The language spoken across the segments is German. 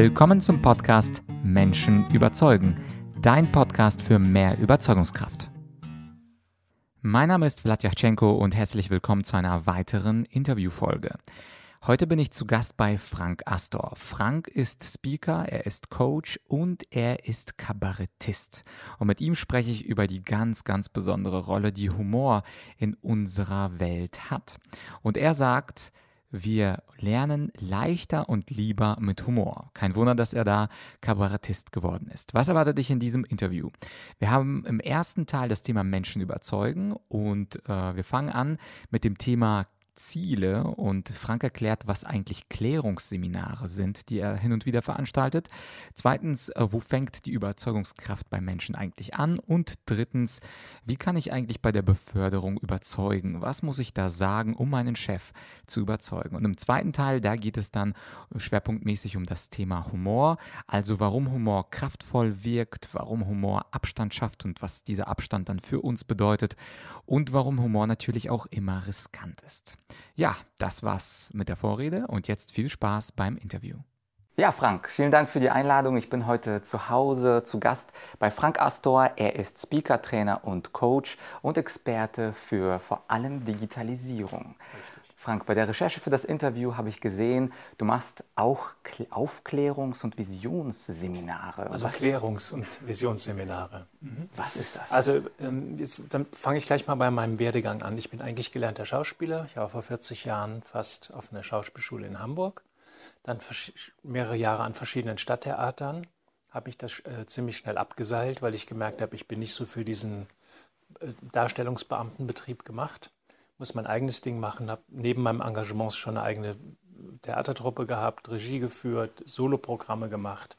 Willkommen zum Podcast Menschen überzeugen, dein Podcast für mehr Überzeugungskraft. Mein Name ist Vladyachenko und herzlich willkommen zu einer weiteren Interviewfolge. Heute bin ich zu Gast bei Frank Astor. Frank ist Speaker, er ist Coach und er ist Kabarettist. Und mit ihm spreche ich über die ganz, ganz besondere Rolle, die Humor in unserer Welt hat. Und er sagt, wir lernen leichter und lieber mit Humor. Kein Wunder, dass er da Kabarettist geworden ist. Was erwartet dich in diesem Interview? Wir haben im ersten Teil das Thema Menschen überzeugen und äh, wir fangen an mit dem Thema Ziele und Frank erklärt, was eigentlich Klärungsseminare sind, die er hin und wieder veranstaltet. Zweitens, äh, wo fängt die Überzeugungskraft bei Menschen eigentlich an? Und drittens, wie kann ich eigentlich bei der Beförderung überzeugen? Was muss ich da sagen, um meinen Chef zu überzeugen? Und im zweiten Teil, da geht es dann schwerpunktmäßig um das Thema Humor, also warum Humor kraftvoll wirkt, warum Humor Abstand schafft und was dieser Abstand dann für uns bedeutet und warum Humor natürlich auch immer riskant ist. Ja, das war's mit der Vorrede und jetzt viel Spaß beim Interview. Ja, Frank, vielen Dank für die Einladung. Ich bin heute zu Hause zu Gast bei Frank Astor. Er ist Speaker, Trainer und Coach und Experte für vor allem Digitalisierung. Richtig. Frank, bei der Recherche für das Interview habe ich gesehen, du machst auch Aufklärungs- und Visionsseminare. Also Was? Klärungs- und Visionsseminare. Mhm. Was ist das? Also ähm, jetzt, dann fange ich gleich mal bei meinem Werdegang an. Ich bin eigentlich gelernter Schauspieler. Ich war vor 40 Jahren fast auf einer Schauspielschule in Hamburg. Dann mehrere Jahre an verschiedenen Stadttheatern. Habe ich das äh, ziemlich schnell abgeseilt, weil ich gemerkt habe, ich bin nicht so für diesen äh, Darstellungsbeamtenbetrieb gemacht muss mein eigenes Ding machen, habe neben meinem Engagement schon eine eigene Theatertruppe gehabt, Regie geführt, Soloprogramme gemacht.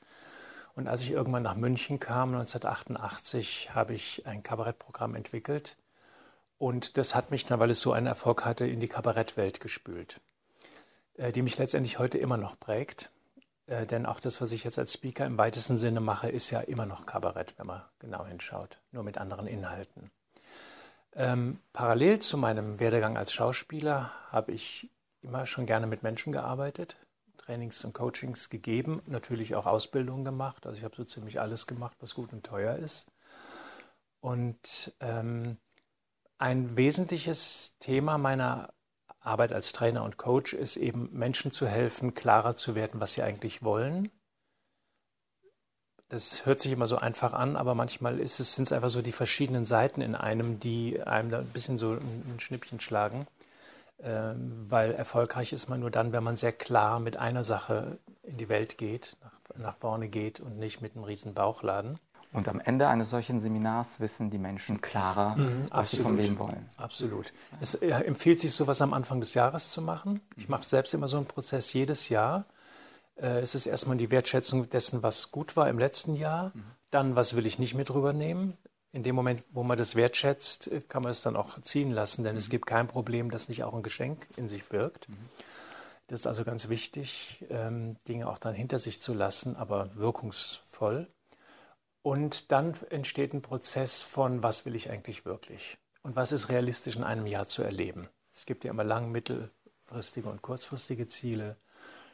Und als ich irgendwann nach München kam, 1988, habe ich ein Kabarettprogramm entwickelt. Und das hat mich dann, weil es so einen Erfolg hatte, in die Kabarettwelt gespült, äh, die mich letztendlich heute immer noch prägt. Äh, denn auch das, was ich jetzt als Speaker im weitesten Sinne mache, ist ja immer noch Kabarett, wenn man genau hinschaut, nur mit anderen Inhalten. Ähm, parallel zu meinem Werdegang als Schauspieler habe ich immer schon gerne mit Menschen gearbeitet, Trainings und Coachings gegeben, natürlich auch Ausbildungen gemacht. Also ich habe so ziemlich alles gemacht, was gut und teuer ist. Und ähm, ein wesentliches Thema meiner Arbeit als Trainer und Coach ist eben Menschen zu helfen, klarer zu werden, was sie eigentlich wollen das hört sich immer so einfach an, aber manchmal ist es, sind es einfach so die verschiedenen Seiten in einem, die einem da ein bisschen so ein, Schnippchen schlagen. Ähm, weil erfolgreich ist man nur dann, wenn man sehr klar mit einer Sache in die Welt geht, nach, nach vorne geht und nicht mit einem riesen Bauchladen. Und am Ende eines solchen Seminars wissen die Menschen klarer, mhm, was sie vom Leben wollen. Absolut. Es äh, empfiehlt sich, sowas am Anfang des Jahres zu machen. Ich mache selbst immer so einen Prozess jedes Jahr äh, es ist erstmal die Wertschätzung dessen, was gut war im letzten Jahr. Mhm. Dann, was will ich nicht mit rübernehmen. In dem Moment, wo man das wertschätzt, äh, kann man es dann auch ziehen lassen, denn mhm. es gibt kein Problem, das nicht auch ein Geschenk in sich birgt. Mhm. Das ist also ganz wichtig, ähm, Dinge auch dann hinter sich zu lassen, aber wirkungsvoll. Und dann entsteht ein Prozess von, was will ich eigentlich wirklich? Und was ist realistisch in einem Jahr zu erleben? Es gibt ja immer lang-, mittelfristige und kurzfristige Ziele.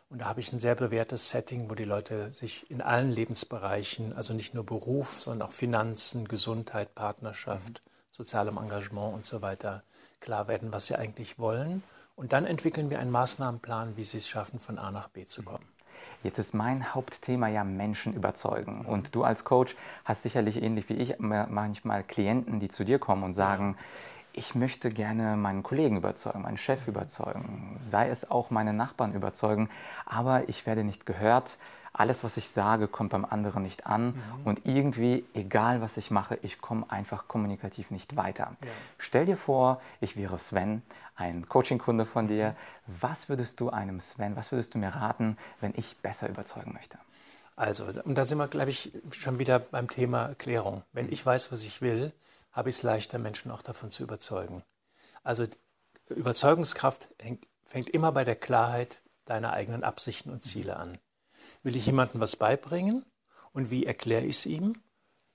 Und da habe ich ein sehr bewährtes Setting, wo die Leute sich in allen Lebensbereichen, also nicht nur Beruf, sondern auch Finanzen, Gesundheit, Partnerschaft, mhm. sozialem Engagement und so weiter, klar werden, was sie eigentlich wollen. Und dann entwickeln wir einen Maßnahmenplan, wie sie es schaffen, von A nach B zu kommen. Jetzt ist mein Hauptthema ja Menschen überzeugen. Mhm. Und du als Coach hast sicherlich ähnlich wie ich manchmal Klienten, die zu dir kommen und sagen, ja ich möchte gerne meinen Kollegen überzeugen, meinen Chef überzeugen, sei es auch meine Nachbarn überzeugen, aber ich werde nicht gehört. Alles, was ich sage, kommt beim anderen nicht an mhm. und irgendwie, egal was ich mache, ich komme einfach kommunikativ nicht weiter. Ja. Stell dir vor, ich wäre Sven, ein Coaching-Kunde von dir. Mhm. Was würdest du einem Sven, was würdest du mir raten, wenn ich besser überzeugen möchte? Also, und da sind wir, glaube ich, schon wieder beim Thema Klärung. Wenn mhm. ich weiß, was ich will, habe ich es leichter, Menschen auch davon zu überzeugen. Also Überzeugungskraft hängt, fängt immer bei der Klarheit deiner eigenen Absichten und Ziele an. Will ich jemandem was beibringen und wie erkläre ich es ihm?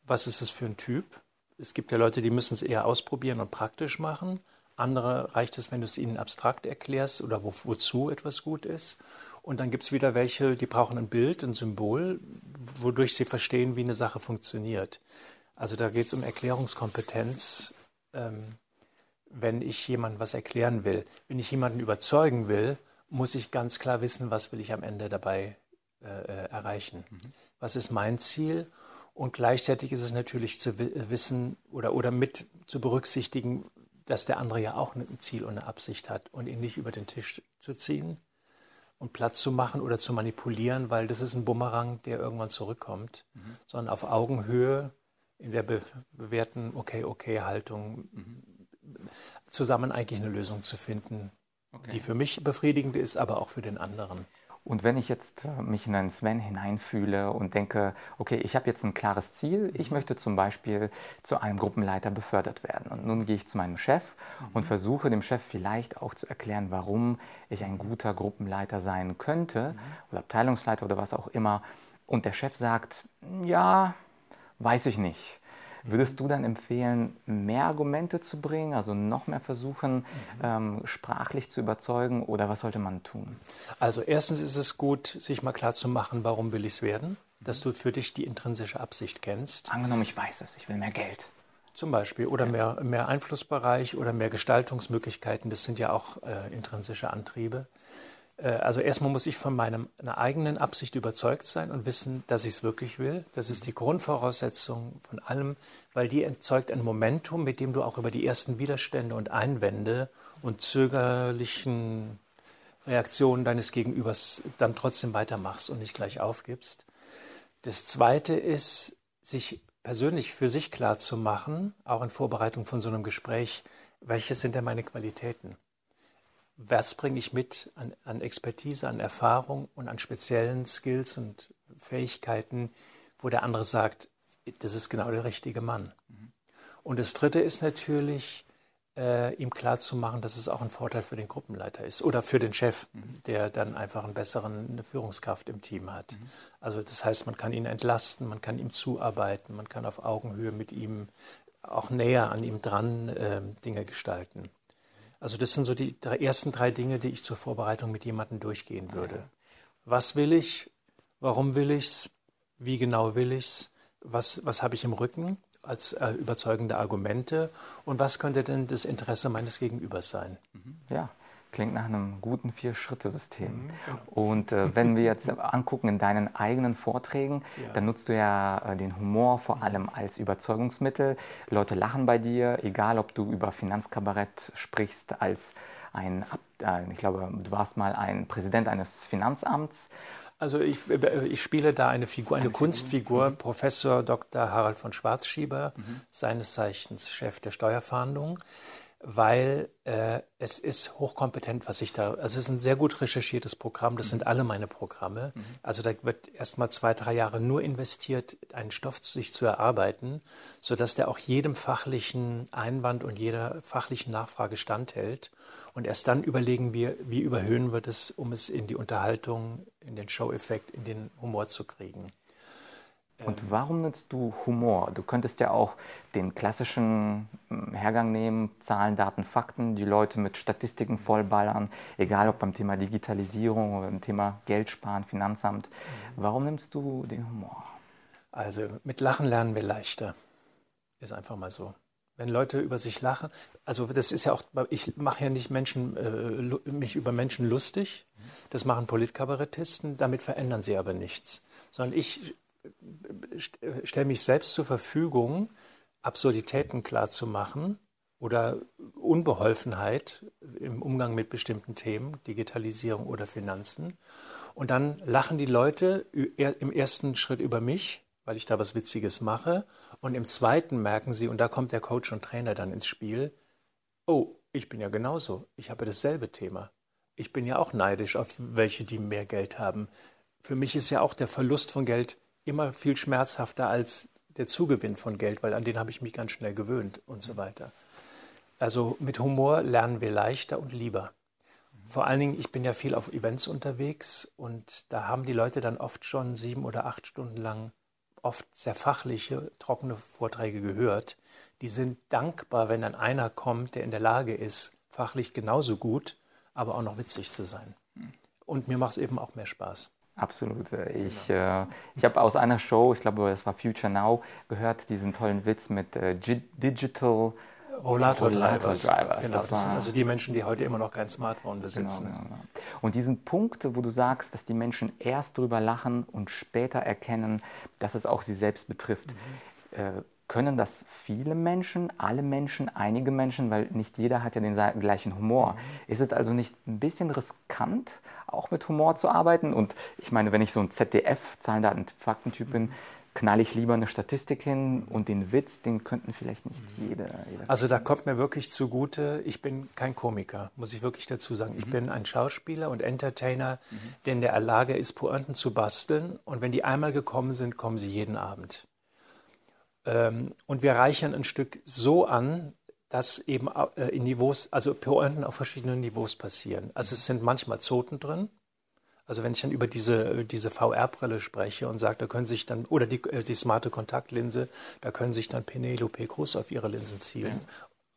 Was ist es für ein Typ? Es gibt ja Leute, die müssen es eher ausprobieren und praktisch machen. Andere reicht es, wenn du es ihnen abstrakt erklärst oder wo, wozu etwas gut ist. Und dann gibt es wieder welche, die brauchen ein Bild, ein Symbol, wodurch sie verstehen, wie eine Sache funktioniert. Also da geht es um Erklärungskompetenz, ähm, wenn ich jemandem was erklären will. Wenn ich jemanden überzeugen will, muss ich ganz klar wissen, was will ich am Ende dabei äh, äh erreichen. Mhm. Was ist mein Ziel? Und gleichzeitig ist es natürlich zu wissen oder, oder mit zu berücksichtigen, dass der andere ja auch ein Ziel und eine Absicht hat und ihn nicht über den Tisch zu ziehen und Platz zu machen oder zu manipulieren, weil das ist ein Bumerang, der irgendwann zurückkommt, mhm. sondern auf Augenhöhe in der be bewährten Okay-Okay-Haltung mhm. zusammen eigentlich eine Lösung zu finden, okay. die für mich befriedigend ist, aber auch für den anderen. Und wenn ich jetzt äh, mich in einen Sven hineinfühle und denke, okay, ich habe jetzt ein klares Ziel, ich möchte zum Beispiel zu einem Gruppenleiter befördert werden. Und nun gehe ich zu meinem Chef mhm. und versuche dem Chef vielleicht auch zu erklären, warum ich ein guter Gruppenleiter sein könnte mhm. oder Abteilungsleiter oder was auch immer. Und der Chef sagt, ja, weiß ich nicht. Würdest du dann empfehlen, mehr Argumente zu bringen, also noch mehr versuchen, mhm. ähm, sprachlich zu überzeugen oder was sollte man tun? Also erstens ist es gut, sich mal klar zu machen, warum will ich es werden, dass du für dich die intrinsische Absicht kennst. Angenommen, ich weiß es, ich will mehr Geld. Zum Beispiel oder mehr, mehr Einflussbereich oder mehr Gestaltungsmöglichkeiten, das sind ja auch äh, intrinsische Antriebe. Äh, also erstmal muss ich von meiner eigenen Absicht überzeugt sein und wissen, dass ich es wirklich will. Das ist die Grundvoraussetzung von allem, weil die erzeugt ein Momentum, mit dem du auch über die ersten Widerstände und Einwände und zögerlichen Reaktionen deines Gegenübers dann trotzdem weitermachst und nicht gleich aufgibst. Das Zweite ist, sich persönlich für sich klar zu machen, auch in Vorbereitung von so einem Gespräch, welche sind denn meine Qualitäten? Was bringe ich mit an, an, Expertise, an Erfahrung und an speziellen Skills und Fähigkeiten, wo der andere sagt, das ist genau der richtige Mann. Mhm. Und das Dritte ist natürlich, äh, ihm klarzumachen, dass es auch ein Vorteil für den Gruppenleiter ist oder für den Chef, mhm. der dann einfach einen besseren eine Führungskraft im Team hat. Mhm. Also das heißt, man kann ihn entlasten, man kann ihm zuarbeiten, man kann auf Augenhöhe mit ihm auch näher an ihm dran äh, Dinge gestalten. Also das sind so die drei, ersten drei Dinge, die ich zur Vorbereitung mit jemandem durchgehen würde. Was will ich? Warum will ich es? Wie genau will ich es? Was, was habe ich im Rücken als äh, überzeugende Argumente? Und was könnte denn das Interesse meines Gegenübers sein? Mhm. Ja, Klingt nach einem guten Vier-Schritte-System. Mhm, genau. Und äh, wenn wir jetzt angucken in deinen eigenen Vorträgen, ja. dann nutzt du ja äh, den Humor vor allem als Überzeugungsmittel. Leute lachen bei dir, egal ob du über Finanzkabarett sprichst als ein, äh, ich glaube, du warst mal ein Präsident eines Finanzamts. Also ich, äh, ich spiele da eine Figur, eine, eine Kunstfigur, Figur. Mhm. Professor Dr. Harald von Schwarzschieber, mhm. seines Zeichens Chef der Steuerfahndung weil äh, es ist hochkompetent, was ich da. Also es ist ein sehr gut recherchiertes Programm. Das mhm. sind alle meine Programme. Mhm. Also da wird erst mal zwei, drei Jahre nur investiert, einen Stoff sich zu erarbeiten, sodass der auch jedem fachlichen Einwand und jeder fachlichen Nachfrage standhält. Und erst dann überlegen wir, wie überhöhen wir das, um es in die Unterhaltung, in den Show-Effekt, in den Humor zu kriegen. Und warum nutzt du Humor? Du könntest ja auch den klassischen hm, Hergang nehmen, Zahlen, Daten, Fakten, die Leute mit Statistiken vollballern, egal ob beim Thema Digitalisierung oder beim Thema Geld sparen, Finanzamt. Mhm. Warum nimmst du den Humor? Also mit Lachen lernen wir leichter. Ist einfach mal so. Wenn Leute über sich lachen, also das ist ja auch, ich mache ja nicht Menschen, äh, mich über Menschen lustig, mhm. das machen Politkabarettisten, damit verändern sie aber nichts. Sondern ich stelle mich selbst zur Verfügung, Absurditäten klarzumachen oder Unbeholfenheit im Umgang mit bestimmten Themen, Digitalisierung oder Finanzen. Und dann lachen die Leute im ersten Schritt über mich, weil ich da was Witziges mache. Und im zweiten merken sie, und da kommt der Coach und Trainer dann ins Spiel, oh, ich bin ja genauso. Ich habe dasselbe Thema. Ich bin ja auch neidisch auf welche, die mehr Geld haben. Für mich ist ja auch der Verlust von Geld immer viel schmerzhafter als der Zugewinn von Geld, weil an den habe ich mich ganz schnell gewöhnt und so weiter. Also mit Humor lernen wir leichter und lieber. Vor allen Dingen, ich bin ja viel auf Events unterwegs und da haben die Leute dann oft schon sieben oder acht Stunden lang oft sehr fachliche, trockene Vorträge gehört. Die sind dankbar, wenn dann einer kommt, der in der Lage ist, fachlich genauso gut, aber auch noch witzig zu sein. Und mir macht es eben auch mehr Spaß. Absolut. Ich, genau. äh, ich habe aus einer Show, ich glaube, das war Future Now, gehört diesen tollen Witz mit äh, Digital Rollator Drivers. Drivers. Genau, das, das sind also die Menschen, die heute immer noch kein Smartphone genau, besitzen. Genau, genau. Und diesen Punkt, wo du sagst, dass die Menschen erst drüber lachen und später erkennen, dass es auch sie selbst betrifft. Mhm. Äh, können das viele Menschen, alle Menschen, einige Menschen, weil nicht jeder hat ja den gleichen Humor. Mhm. Ist es also nicht ein bisschen riskant, auch mit Humor zu arbeiten? Und ich meine, wenn ich so ein ZDF, Zahlen, Daten, Faktentyp bin, knall ich lieber eine Statistik hin und den Witz, den könnten vielleicht nicht jeder. jeder also da kommt mir wirklich zugute, ich bin kein Komiker, muss ich wirklich dazu sagen. Ich mhm. bin ein Schauspieler und Entertainer, mhm. der in der Lage ist, Pointen zu basteln. Und wenn die einmal gekommen sind, kommen sie jeden Abend. Ähm, und wir reichern ein Stück so an, dass eben äh, in Niveaus, also Pointen auf verschiedenen Niveaus passieren. Also es sind manchmal Zoten drin, also wenn ich dann über diese, diese VR-Brille spreche und sage, da können sich dann, oder die, äh, die smarte Kontaktlinse, da können sich dann Penelope Cruz auf ihre Linsen zielen.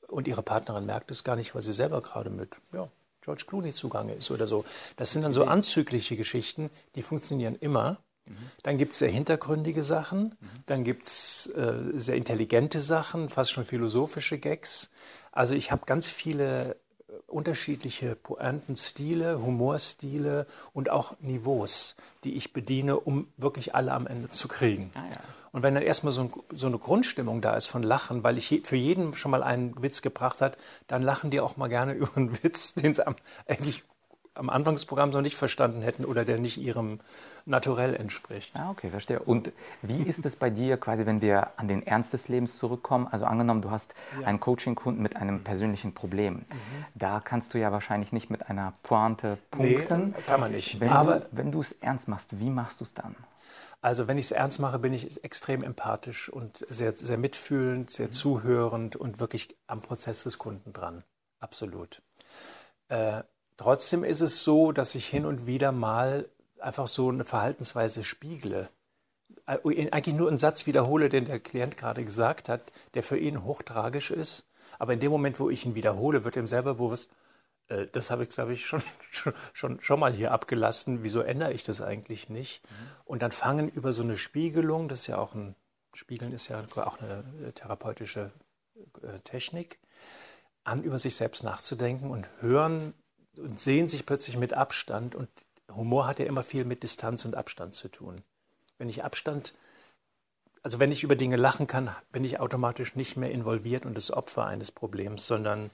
Ja. Und ihre Partnerin merkt es gar nicht, weil sie selber gerade mit ja, George Clooney zugange ist oder so. Das sind dann so anzügliche Geschichten, die funktionieren immer. Mhm. Dann gibt es sehr hintergründige Sachen, mhm. dann gibt es äh, sehr intelligente Sachen, fast schon philosophische Gags. Also ich habe ganz viele unterschiedliche Pointenstile, Humorstile und auch Niveaus, die ich bediene, um wirklich alle am Ende zu kriegen. Ah, ja. Und wenn dann erstmal so, ein, so, eine Grundstimmung da ist von Lachen, weil ich für jeden schon mal einen Witz gebracht hat, dann lachen die auch mal gerne über einen Witz, den sie eigentlich am Anfangsprogramm noch nicht verstanden hätten oder der nicht ihrem Naturell entspricht. Ah, okay, verstehe. Und wie ist es bei dir quasi, wenn wir an den Ernst des Lebens zurückkommen? Also angenommen, du hast ja. einen Coaching-Kunden mit einem persönlichen Problem. Mhm. Da kannst du ja wahrscheinlich nicht mit einer Pointe punkten. Nee, kann man nicht. Wenn Aber du, wenn du es ernst machst, wie machst du es dann? Also wenn ich es ernst mache, bin ich extrem empathisch und sehr, sehr mitfühlend, sehr mhm. zuhörend und wirklich am Prozess des Kunden dran. Absolut. Äh, Trotzdem ist es so, dass ich hin und wieder mal einfach so eine Verhaltensweise spiegle. Äh, eigentlich nur einen Satz wiederhole, den der Klient gerade gesagt hat, der für ihn hochtragisch ist. Aber in dem Moment, wo ich ihn wiederhole, wird ihm selber bewusst, äh, das habe ich, glaube ich, schon, schon, schon mal hier abgelassen. Wieso ändere ich das eigentlich nicht? Mhm. Und dann fangen über so eine Spiegelung, das ist ja auch ein, Spiegeln ist ja auch eine äh, therapeutische Technik, an, über sich selbst nachzudenken und hören, und sehen sich plötzlich mit Abstand. Und Humor hat ja immer viel mit Distanz und Abstand zu tun. Wenn ich Abstand, also wenn ich über Dinge lachen kann, bin ich automatisch nicht mehr involviert und das Opfer eines Problems, sondern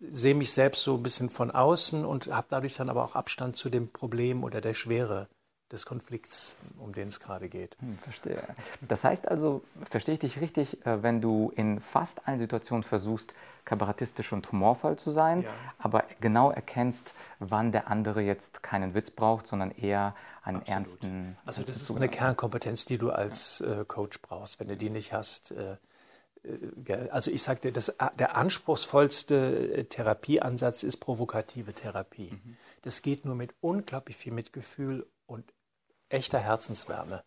sehe mich selbst so ein bisschen von außen und habe dadurch dann aber auch Abstand zu dem Problem oder der Schwere des Konflikts, um den es gerade geht. Hm, verstehe. Das heißt also, verstehe ich dich richtig, äh, wenn du in fast allen Situationen versuchst, kabarettistisch und humorvoll zu sein, ja. aber genau erkennst, wann der andere jetzt keinen Witz braucht, sondern eher einen Absolut. ernsten. Also das ist eine Kernkompetenz, die du als äh, Coach brauchst. Wenn du die nicht hast, äh, äh also ich das, äh, der anspruchsvollste äh, Therapieansatz ist provokative Therapie. Mhm. Das geht nur mit unglaublich viel Mitgefühl und echter Herzenswärme.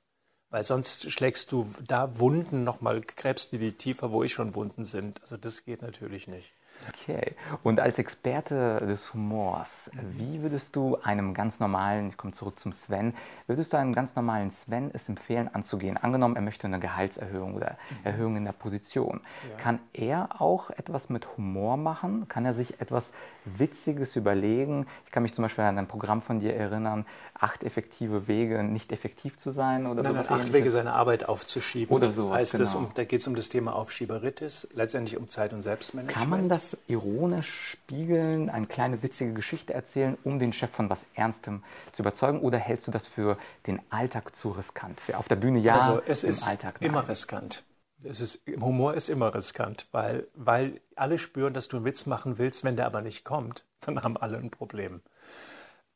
Weil sonst schlägst du da Wunden nochmal, gräbst du die tiefer, wo ich schon Wunden sind. Also das geht natürlich nicht. Okay. Und als Experte des Humors, wie würdest du einem ganz normalen, ich komme zurück zum Sven, würdest du einem ganz normalen Sven es empfehlen, anzugehen? Angenommen, er möchte eine Gehaltserhöhung oder mhm. Erhöhung in der Position. Ja. Kann er auch etwas mit Humor machen? Kann er sich etwas Witziges überlegen? Ich kann mich zum Beispiel an ein Programm von dir erinnern, acht effektive Wege, nicht effektiv zu sein oder nein, nein, acht Wege, seine Arbeit aufzuschieben. Oder so. Heißt genau. das, um, da geht es um das Thema Aufschieberitis, letztendlich um Zeit- und Selbstmanagement. Kann man das ironisch spiegeln, eine kleine witzige Geschichte erzählen, um den Chef von was Ernstem zu überzeugen? Oder hältst du das für den Alltag zu riskant? Für auf der Bühne ja, also es im ist Alltag nein. immer riskant. Es ist, Humor ist immer riskant, weil, weil alle spüren, dass du einen Witz machen willst, wenn der aber nicht kommt, dann haben alle ein Problem.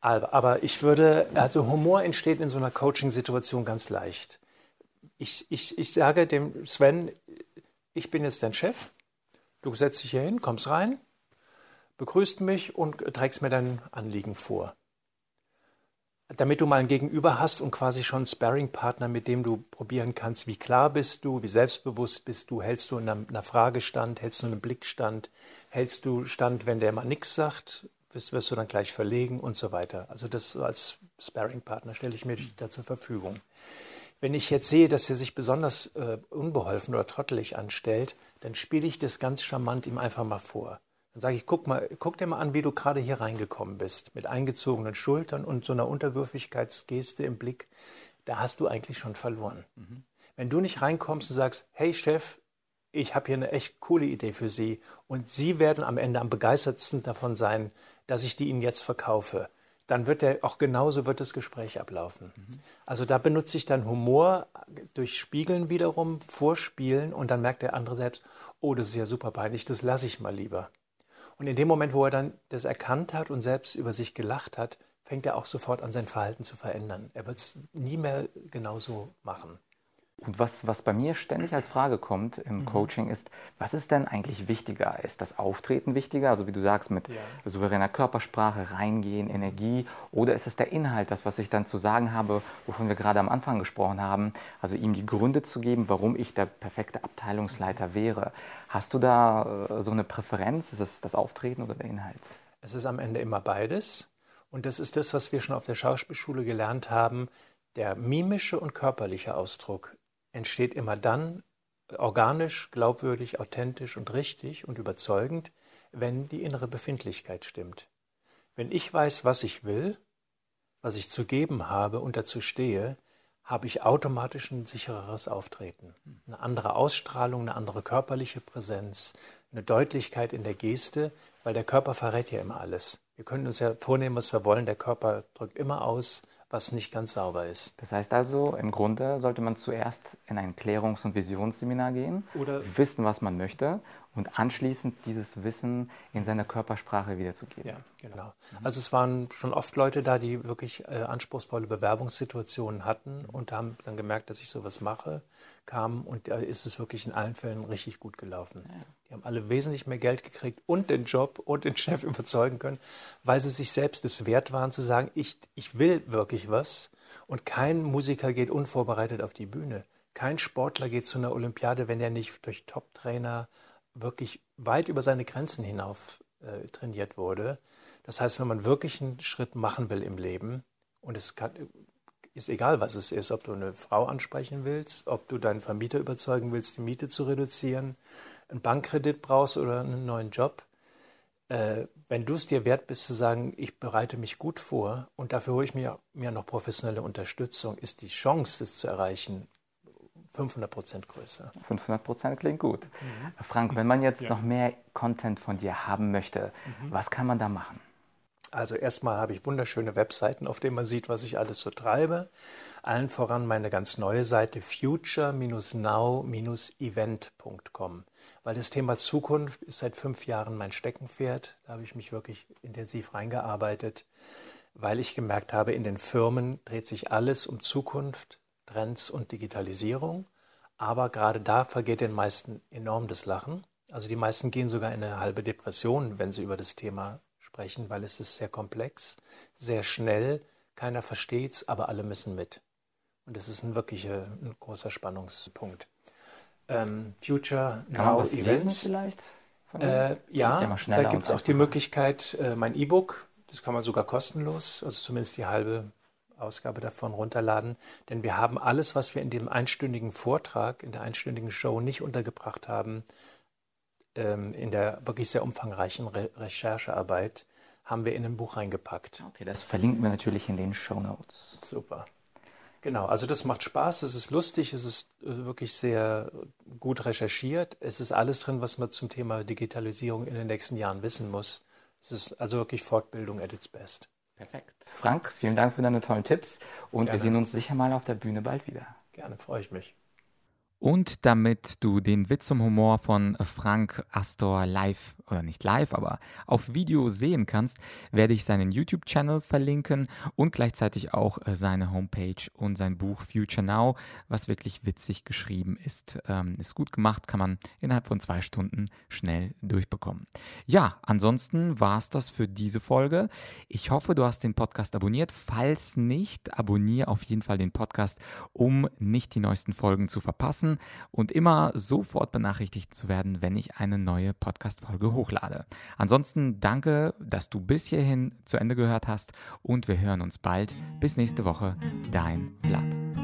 Aber, aber ich würde, also Humor entsteht in so einer Coaching-Situation ganz leicht. Ich, ich, ich sage dem Sven, ich bin jetzt dein Chef Du setzt dich hier hin, kommst rein, begrüßt mich und trägst mir dein Anliegen vor. damit du mal ein Gegenüber hast und quasi schon einen Sparring-Partner, mit dem du probieren kannst, wie klar bist du, wie selbstbewusst bist du, hältst du in einer, Frage stand, hältst du einen Blickstand, hältst du stand, wenn der mal nichts sagt, wirst, wirst du dann gleich verlegen und so weiter. Also das als Sparring-Partner stelle ich mir da zur Verfügung. Wenn ich jetzt sehe, dass er sich besonders äh, unbeholfen oder trottelig anstellt, dann spiele ich das ganz charmant ihm einfach mal vor. Dann sage ich, guck, mal, guck dir mal an, wie du gerade hier reingekommen bist, mit eingezogenen Schultern und so einer Unterwürfigkeitsgeste im Blick. Da hast du eigentlich schon verloren. Mhm. Wenn du nicht reinkommst und sagst, hey Chef, ich habe hier eine echt coole Idee für Sie und Sie werden am Ende am begeistertsten davon sein, dass ich die Ihnen jetzt verkaufe dann wird der auch genauso wird das Gespräch ablaufen. Mhm. Also da benutze ich dann Humor durch Spiegeln wiederum, Vorspielen und dann merkt der andere selbst, oh, das ist ja super peinlich, das lasse ich mal lieber. Und in dem Moment, wo er dann das erkannt hat und selbst über sich gelacht hat, fängt er auch sofort an, sein Verhalten zu verändern. Er wird es nie mehr genauso machen. Und was, was bei mir ständig als Frage kommt im mhm. Coaching ist, was ist denn eigentlich wichtiger? Ist das Auftreten wichtiger, also wie du sagst, mit ja. souveräner Körpersprache, Reingehen, Energie, oder ist es der Inhalt, das, was ich dann zu sagen habe, wovon wir gerade am Anfang gesprochen haben, also ihm die Gründe zu geben, warum ich der perfekte Abteilungsleiter mhm. wäre? Hast du da äh, so eine Präferenz? Ist es das Auftreten oder der Inhalt? Es ist am Ende immer beides. Und das ist das, was wir schon auf der Schauspielschule gelernt haben. Der mimische und körperliche Ausdruck entsteht immer dann organisch, glaubwürdig, authentisch und richtig und überzeugend, wenn die innere Befindlichkeit stimmt. Wenn ich weiß, was ich will, was ich zu geben habe und dazu stehe, habe ich automatisch ein sichereres Auftreten. Eine andere Ausstrahlung, eine andere körperliche Präsenz, eine Deutlichkeit in der Geste, weil der Körper verrät ja immer alles. Wir können uns ja vornehmen, was wir wollen. Der Körper drückt immer aus, was nicht ganz sauber ist. Das heißt also, im Grunde sollte man zuerst in ein Klärungs- und Visionsseminar gehen, Oder wissen, was man möchte und anschließend dieses Wissen in seiner Körpersprache wiederzugeben. Ja, genau. Also es waren schon oft Leute da, die wirklich äh, anspruchsvolle Bewerbungssituationen hatten und haben dann gemerkt, dass ich sowas mache, kamen und da ist es wirklich in allen Fällen richtig gut gelaufen. Ja. Die haben alle wesentlich mehr Geld gekriegt und den Job und den Chef überzeugen können, weil sie sich selbst es wert waren zu sagen, ich, ich will wirklich was und kein Musiker geht unvorbereitet auf die Bühne. Kein Sportler geht zu einer Olympiade, wenn er nicht durch Top-Trainer wirklich weit über seine Grenzen hinauf äh, trainiert wurde. Das heißt, wenn man wirklich einen Schritt machen will im Leben, und es kann, ist egal, was es ist, ob du eine Frau ansprechen willst, ob du deinen Vermieter überzeugen willst, die Miete zu reduzieren, einen Bankkredit brauchst oder einen neuen Job, äh, wenn du es dir wert bist zu sagen, ich bereite mich gut vor und dafür hole ich mir, mir noch professionelle Unterstützung, ist die Chance, das zu erreichen, 500 Prozent größer. 500 Prozent klingt gut. Mhm. Frank, wenn man jetzt ja. noch mehr Content von dir haben möchte, mhm. was kann man da machen? Also erstmal habe ich wunderschöne Webseiten, auf denen man sieht, was ich alles so treibe. Allen voran meine ganz neue Seite future-now-event.com, weil das Thema Zukunft ist seit fünf Jahren mein Steckenpferd. Da habe ich mich wirklich intensiv reingearbeitet, weil ich gemerkt habe, in den Firmen dreht sich alles um Zukunft, Trends und Digitalisierung. Aber gerade da vergeht den meisten enorm das Lachen. Also die meisten gehen sogar in eine halbe Depression, wenn sie über das Thema sprechen, weil es ist sehr komplex, sehr schnell, keiner versteht es, aber alle müssen mit. Und das ist ein wirklich äh, ein großer Spannungspunkt. Ähm, Future Kann Now was Events. vielleicht? Äh, ja, ja da gibt es auch die Möglichkeit, äh, mein E-Book, das kann man sogar kostenlos, also zumindest die halbe Ausgabe davon runterladen, denn wir haben alles, was wir in dem einstündigen Vortrag, in der einstündigen Show nicht untergebracht haben, ähm, in der wirklich sehr umfangreichen Re Recherchearbeit, haben wir in ein Buch reingepackt. Okay, das verlinken wir natürlich in den Show Notes. Super. Genau, also das macht Spaß, es ist lustig, es ist äh, wirklich sehr gut recherchiert. Es ist alles drin, was man zum Thema Digitalisierung in den nächsten Jahren wissen muss. Es ist also wirklich Fortbildung at its best. Perfekt. Frank, vielen Dank für deine tollen Tipps und Gerne. wir sehen uns sicher mal auf der Bühne bald wieder. Gerne, freue ich mich. Und damit du den Witz und Humor von Frank Astor live oder nicht live, aber auf Video sehen kannst, werde ich seinen YouTube-Channel verlinken und gleichzeitig auch äh, seine Homepage und sein Buch Future Now, was wirklich witzig geschrieben ist. Ähm, ist gut gemacht, kann man innerhalb von zwei Stunden schnell durchbekommen. Ja, ansonsten war es das für diese Folge. Ich hoffe, du hast den Podcast abonniert. Falls nicht, abonniere auf jeden Fall den Podcast, um nicht die neuesten Folgen zu verpassen und immer sofort benachrichtigt zu werden, wenn ich eine neue Podcast-Folge hochlade. Ansonsten danke, dass du bis hierhin zu Ende gehört hast und wir hören uns bald. Bis nächste Woche, dein Vlad.